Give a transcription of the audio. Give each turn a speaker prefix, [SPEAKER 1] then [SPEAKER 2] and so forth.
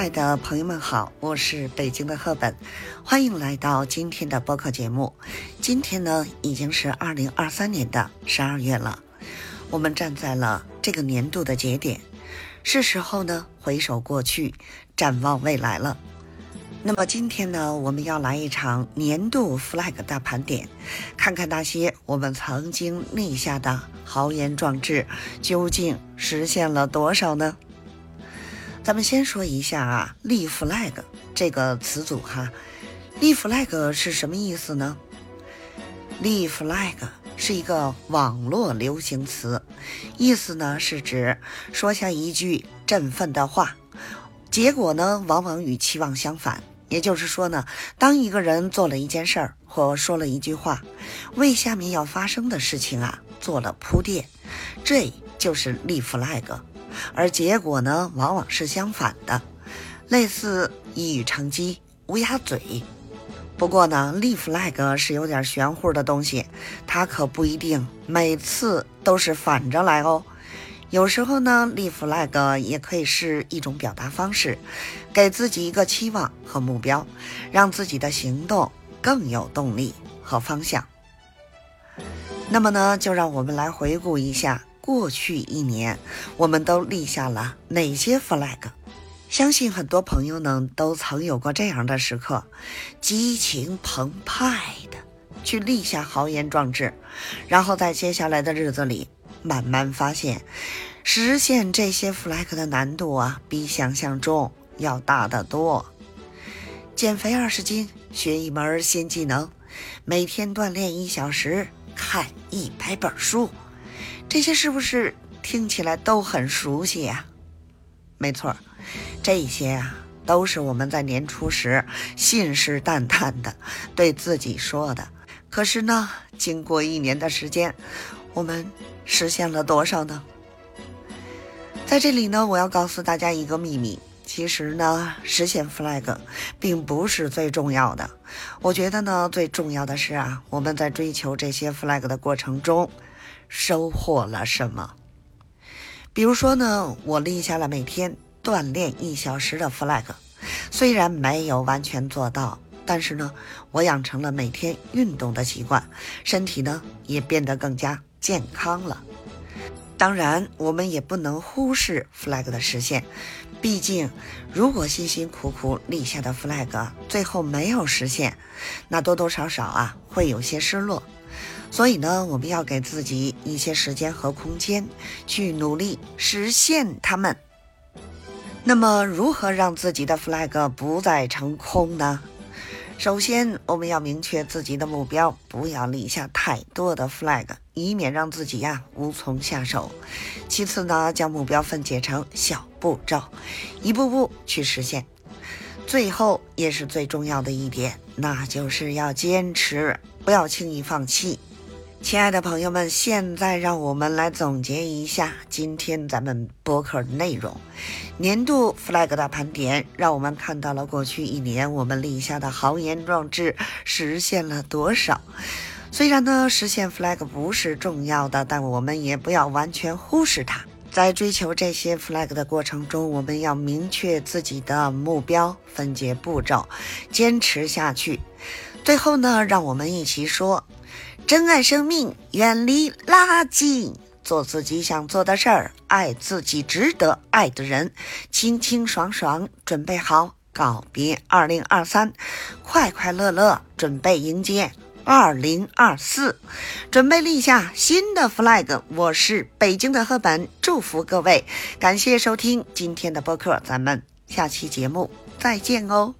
[SPEAKER 1] 亲爱的朋友们好，我是北京的赫本，欢迎来到今天的播客节目。今天呢，已经是二零二三年的十二月了，我们站在了这个年度的节点，是时候呢回首过去，展望未来了。那么今天呢，我们要来一场年度 flag 大盘点，看看那些我们曾经立下的豪言壮志，究竟实现了多少呢？咱们先说一下啊，立 flag 这个词组哈，立 flag 是什么意思呢？立 flag 是一个网络流行词，意思呢是指说下一句振奋的话，结果呢往往与期望相反。也就是说呢，当一个人做了一件事儿或说了一句话，为下面要发生的事情啊做了铺垫，这就是立 flag。而结果呢，往往是相反的，类似一语成机、乌鸦嘴。不过呢，立 flag 是有点玄乎的东西，它可不一定每次都是反着来哦。有时候呢，立 flag 也可以是一种表达方式，给自己一个期望和目标，让自己的行动更有动力和方向。那么呢，就让我们来回顾一下。过去一年，我们都立下了哪些 flag？相信很多朋友呢都曾有过这样的时刻，激情澎湃的去立下豪言壮志，然后在接下来的日子里，慢慢发现实现这些 flag 的难度啊，比想象中要大得多。减肥二十斤，学一门新技能，每天锻炼一小时，看一百本书。这些是不是听起来都很熟悉呀？没错，这些啊都是我们在年初时信誓旦旦的对自己说的。可是呢，经过一年的时间，我们实现了多少呢？在这里呢，我要告诉大家一个秘密：其实呢，实现 flag 并不是最重要的。我觉得呢，最重要的是啊，我们在追求这些 flag 的过程中。收获了什么？比如说呢，我立下了每天锻炼一小时的 flag，虽然没有完全做到，但是呢，我养成了每天运动的习惯，身体呢也变得更加健康了。当然，我们也不能忽视 flag 的实现，毕竟如果辛辛苦苦立下的 flag 最后没有实现，那多多少少啊会有些失落。所以呢，我们要给自己一些时间和空间，去努力实现它们。那么，如何让自己的 flag 不再成空呢？首先，我们要明确自己的目标，不要立下太多的 flag，以免让自己呀无从下手。其次呢，将目标分解成小步骤，一步步去实现。最后，也是最重要的一点，那就是要坚持，不要轻易放弃。亲爱的朋友们，现在让我们来总结一下今天咱们播客的内容。年度 flag 的盘点，让我们看到了过去一年我们立下的豪言壮志实现了多少。虽然呢，实现 flag 不是重要的，但我们也不要完全忽视它。在追求这些 flag 的过程中，我们要明确自己的目标，分解步骤，坚持下去。最后呢，让我们一起说。珍爱生命，远离垃圾，做自己想做的事儿，爱自己值得爱的人，清清爽爽，准备好告别二零二三，快快乐乐，准备迎接二零二四，准备立下新的 flag。我是北京的赫本，祝福各位，感谢收听今天的播客，咱们下期节目再见哦。